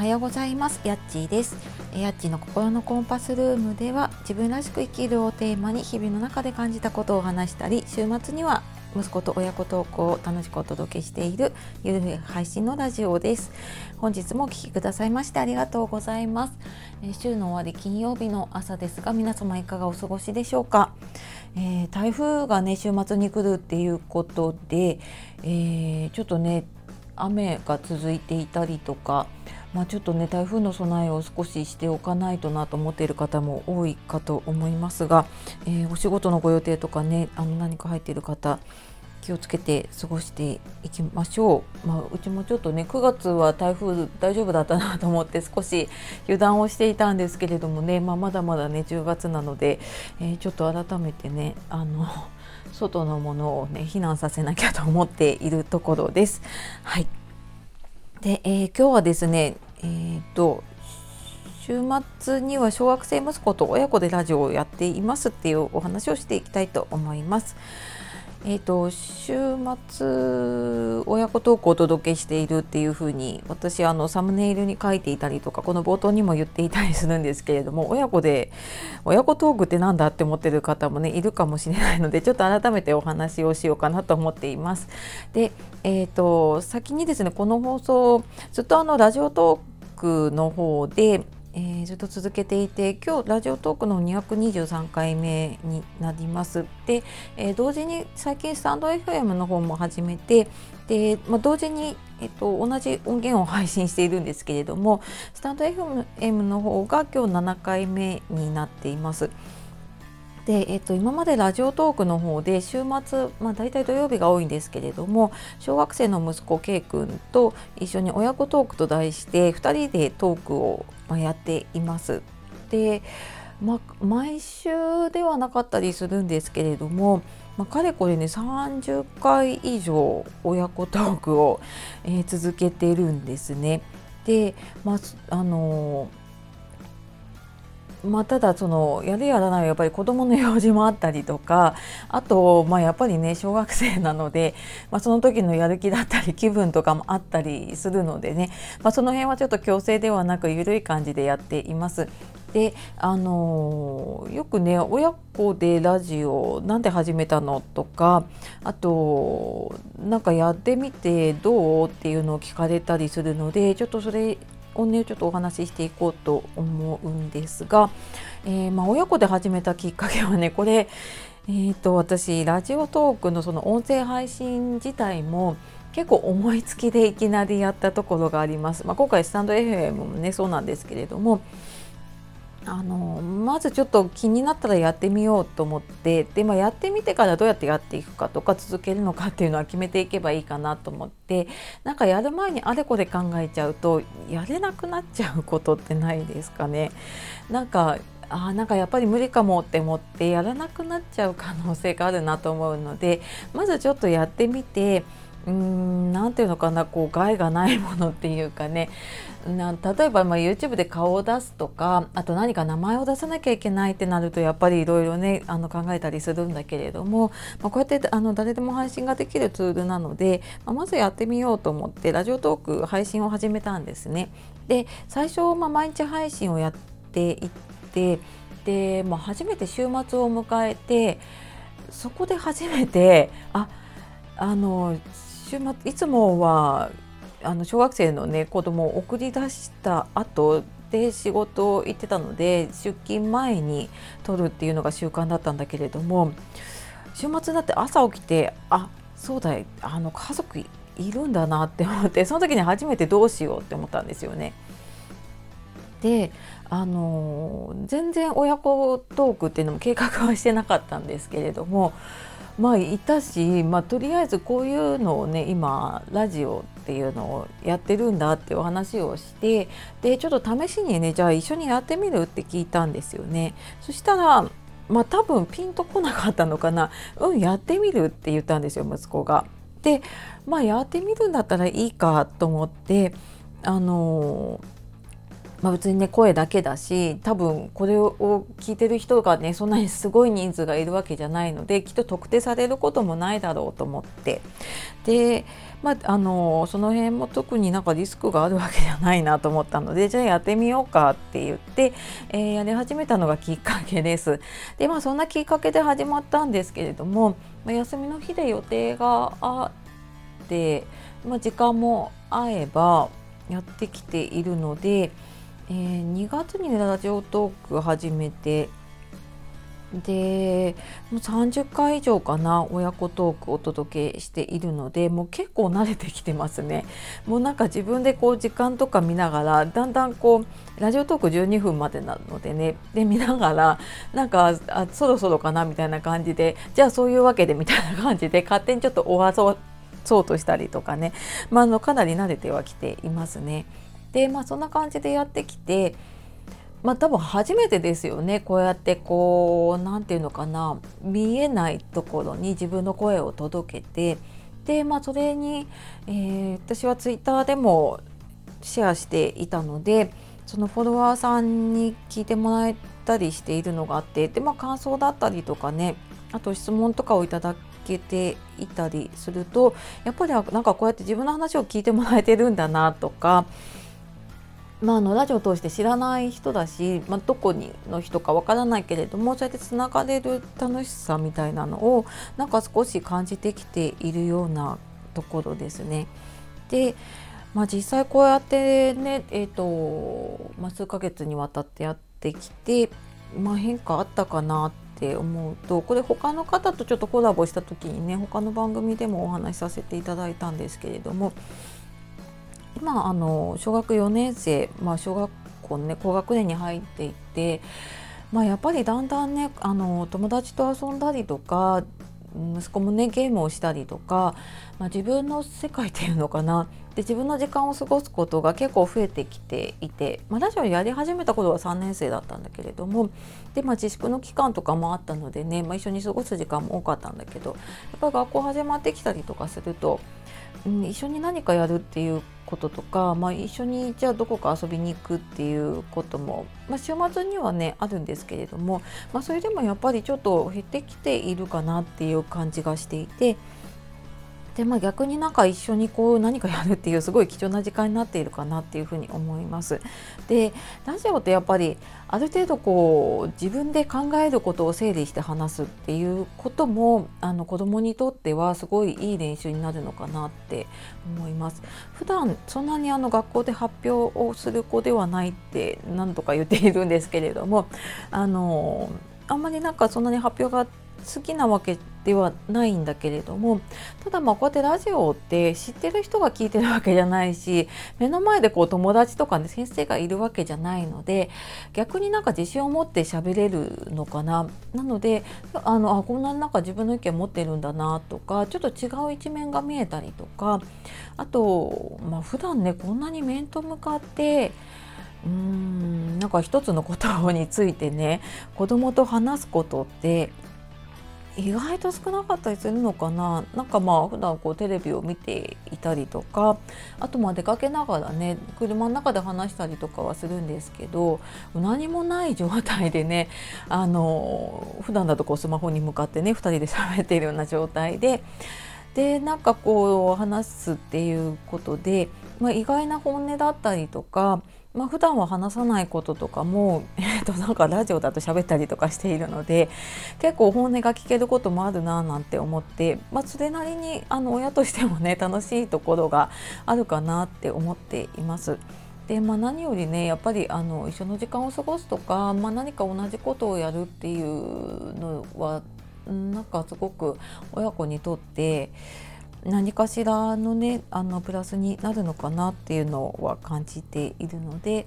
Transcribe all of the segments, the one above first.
はようございます。やっちーです。やっちーの心のコンパスルームでは自分らしく生きるをテーマに日々の中で感じたことを話したり週末には息子と親子トークを楽しくお届けしているゆるい配信のラジオです。本日もお聴きくださいましてありがとうございます、え週の終わり金曜日の朝ですが皆様いかがお過ごしでしょうか、えー、台風がね週末に来るっていうことで、えー、ちょっとね雨が続いていたりとかまあ、ちょっとね台風の備えを少ししておかないとなと思っている方も多いかと思いますが、えー、お仕事のご予定とかねあの何か入っている方気をつけて過ごしていきましょう、まあ、うちもちょっとね9月は台風大丈夫だったなと思って 少し油断をしていたんですけれどもね、まあ、まだまだね10月なので、えー、ちょっと改めてねあの 外のものをね避難させなきゃと思っているところです。はいで、えー、今日はですね、えーと、週末には小学生息子と親子でラジオをやっていますっていうお話をしていきたいと思います。えーと、週末親子トークをお届けしているっていうふうに私あのサムネイルに書いていたりとかこの冒頭にも言っていたりするんですけれども親子で親子トークって何だって思ってる方もねいるかもしれないのでちょっと改めてお話をしようかなと思っています。で、えーと先にですねこの放送ずっとあのラジオトークの方でえー、ずっと続けていて今日ラジオトークの223回目になります。で、えー、同時に最近スタンド FM の方も始めてで、まあ、同時に、えーと、同じ音源を配信しているんですけれどもスタンド FM の方が今日7回目になっています。で、えっと、今までラジオトークの方で週末、まあ、大体土曜日が多いんですけれども小学生の息子 K 君と一緒に親子トークと題して2人でトークをやっています。で、まあ、毎週ではなかったりするんですけれども、まあ、かれこれね30回以上親子トークを、えー、続けてるんですね。で、まああのーまあ、ただそのやるやらないはやっぱり子どもの用事もあったりとかあと、まあ、やっぱりね小学生なので、まあ、その時のやる気だったり気分とかもあったりするのでね、まあ、その辺はちょっと強制ではなく緩い感じでやっています。であのー、よくね親子でラジオなんで始めたのとかあとなんかやってみてどうっていうのを聞かれたりするのでちょっとそれをねちょっとお話ししていこうと思うんですが、えー、まあ、親子で始めたきっかけはねこれ、えーと、私ラジオトークのその音声配信自体も結構思いつきでいきなりやったところがあります。まあ、今回スタンド FM もねそうなんですけれどもあのまずちょっと気になったらやってみようと思ってで、まあ、やってみてからどうやってやっていくかとか続けるのかっていうのは決めていけばいいかなと思ってなんかやる前にあれこれ考えちゃうとやれなくなっちゃうことってないですかね。なんかあなんかやっぱり無理かもって思ってやらなくなっちゃう可能性があるなと思うのでまずちょっとやってみてうーんなていうのかなこう害がないものっていうかねな例えばま YouTube で顔を出すとかあと何か名前を出さなきゃいけないってなるとやっぱりいろいろねあの考えたりするんだけれども、まあ、こうやってあの誰でも配信ができるツールなので、まあ、まずやってみようと思ってラジオトーク配信を始めたんですね。で最初、ま、毎日配信をやっていってで、まあ、初めて週末を迎えてそこで初めてああの週末いつもはあの小学生のね子供を送り出した後で仕事行ってたので出勤前に撮るっていうのが習慣だったんだけれども週末になって朝起きてあそうだあの家族いるんだなって思ってその時に初めてどうしようって思ったんですよね。であの全然親子トークっていうのも計画はしてなかったんですけれどもまあいたし、まあ、とりあえずこういうのをね今ラジオっていうのをやってるんだってお話をしてでちょっと試しにねじゃあ一緒にやってみるって聞いたんですよね。そしたらまあ多分ピンとこなかったのかな「うんやってみる」って言ったんですよ息子が。でまあやってみるんだったらいいかと思ってあのまあ、別にね声だけだし多分これを聞いてる人がねそんなにすごい人数がいるわけじゃないのできっと特定されることもないだろうと思ってで、まあ、あのその辺も特になんかリスクがあるわけじゃないなと思ったのでじゃあやってみようかって言って、えー、やり始めたのがきっかけです。でまあそんなきっかけで始まったんですけれども、まあ、休みの日で予定があって、まあ、時間も合えばやってきているので。えー、2月にラジオトーク始めてでもう30回以上かな親子トークお届けしているのでもう結構慣れてきてますねもうなんか自分でこう時間とか見ながらだんだんこうラジオトーク12分までなのでねで見ながらなんかあそろそろかなみたいな感じでじゃあそういうわけでみたいな感じで勝手にちょっと終わそうとしたりとかね、まあ、あのかなり慣れてはきていますね。でまあそんな感じでやってきてまあ多分初めてですよね。こうやってこう何て言うのかな。見えないところに自分の声を届けて。でまあそれに、えー、私はツイッターでもシェアしていたのでそのフォロワーさんに聞いてもらえたりしているのがあって。でまあ感想だったりとかねあと質問とかをいただけていたりするとやっぱりなんかこうやって自分の話を聞いてもらえてるんだなとかまあ、のラジオを通して知らない人だし、まあ、どこにの人かわからないけれどもそうやってつながれる楽しさみたいなのをなんか少し感じてきているようなところですね。で、まあ、実際こうやってね、えーとまあ、数ヶ月にわたってやってきて、まあ、変化あったかなって思うとこれ他の方とちょっとコラボした時にね他の番組でもお話しさせていただいたんですけれども今あの小学4年生、まあ、小学校ね高学年に入っていて、まあ、やっぱりだんだんねあの友達と遊んだりとか息子もねゲームをしたりとか、まあ、自分の世界っていうのかなで自分の時間を過ごすことが結構増えてきていて、まあ、ラジオやり始めた頃は3年生だったんだけれどもで、まあ、自粛の期間とかもあったのでね、まあ、一緒に過ごす時間も多かったんだけどやっぱ学校始まってきたりとかすると、うん、一緒に何かやるっていうこととか、まあ、一緒にじゃあどこか遊びに行くっていうことも、まあ、週末にはねあるんですけれども、まあ、それでもやっぱりちょっと減ってきているかなっていう感じがしていて。でまあ、逆になんか一緒にこう何かやるっていうすごい貴重な時間になっているかなっていうふうに思います。でラジオってやっぱりある程度こう自分で考えることを整理して話すっていうこともあの子どもにとってはすごいいい練習になるのかなって思います。普段そんなにあの学校で発表をする子ではないって何とか言っているんですけれどもあのあんまりなんかそんなに発表が好きなわけではないんだけれどもただまあこうやってラジオって知ってる人が聞いてるわけじゃないし目の前でこう友達とかね先生がいるわけじゃないので逆になんか自信を持って喋れるのかな。なのであのあこんななんか自分の意見持ってるんだなとかちょっと違う一面が見えたりとかあとまあ普段ねこんなに面と向かってうーんなんか一つのことについてね子供と話すことって意外と少なかったりするのかな。なんかまあ普段こうテレビを見ていたりとかあとまあ出かけながらね車の中で話したりとかはするんですけど何もない状態でねあの普段だとこうスマホに向かってね2人で喋っているような状態で。でなんかこう話すっていうことで、まあ、意外な本音だったりとかまあ普段は話さないこととかも、えー、となんかラジオだと喋ったりとかしているので結構本音が聞けることもあるななんて思って、まあ、それなりにあの親としてもね楽しいところがあるかなって思っています。でまあ、何よりねやっぱりあの一緒の時間を過ごすとか、まあ、何か同じことをやるっていうのはなんかすごく親子にとって何かしらのねあのプラスになるのかなっていうのは感じているので。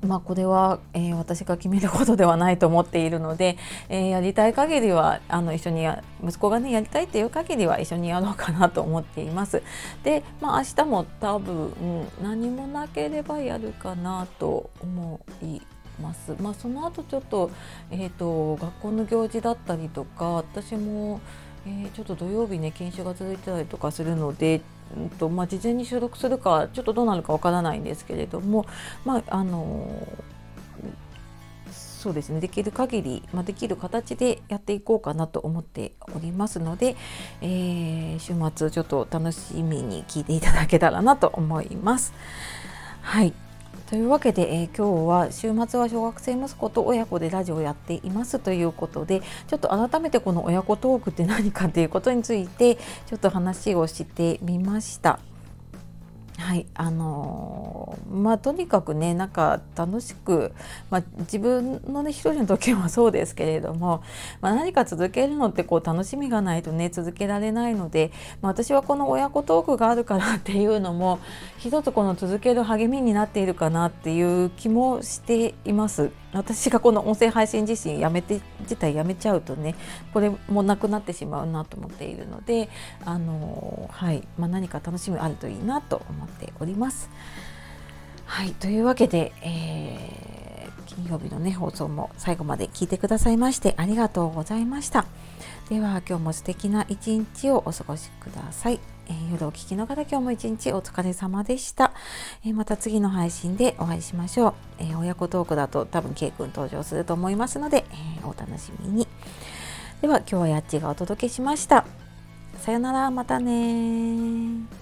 まあ、これは、えー、私が決めることではないと思っているので、えー、やりたい限りはあの一緒に息子がねやりたいっていう限りは一緒にやろうかなと思っています。で、まあ、明日も多分、何もなければやるかなと思います。まあ、その後ちょっと,、えーと学校の行事だったりとか私もえ、ちょっと土曜日ね研修が続いてたりとかするのでうんとまあ、事前に収録するかちょっとどうなるかわからないんですけれども、まああのそうですねできる限り、まあ、できる形でやっていこうかなと思っておりますので、えー、週末ちょっと楽しみに聞いていただけたらなと思います。はいというわけで、えー、今日は週末は小学生息子と親子でラジオをやっていますということでちょっと改めてこの親子トークって何かということについてちょっと話をしてみました。はいあのー、まあとにかくねなんか楽しく、まあ、自分のね一人の時はそうですけれども、まあ、何か続けるのってこう楽しみがないとね続けられないので、まあ、私はこの親子トークがあるからっていうのも一つこの続ける励みになっているかなっていう気もしています。私がこの音声配信自身やめて自体やめちゃうとねこれもなくなってしまうなと思っているのであのはい、まあ、何か楽しみあるといいなと思っております。はいというわけで、えー、金曜日のね放送も最後まで聞いてくださいましてありがとうございました。では今日も素敵な一日をお過ごしください。えー、夜お聞きの方今日も一日お疲れ様でした、えー、また次の配信でお会いしましょう、えー、親子トークだと多分 K 君登場すると思いますので、えお楽しみにでは今日はやっちがお届けしましたさよならまたね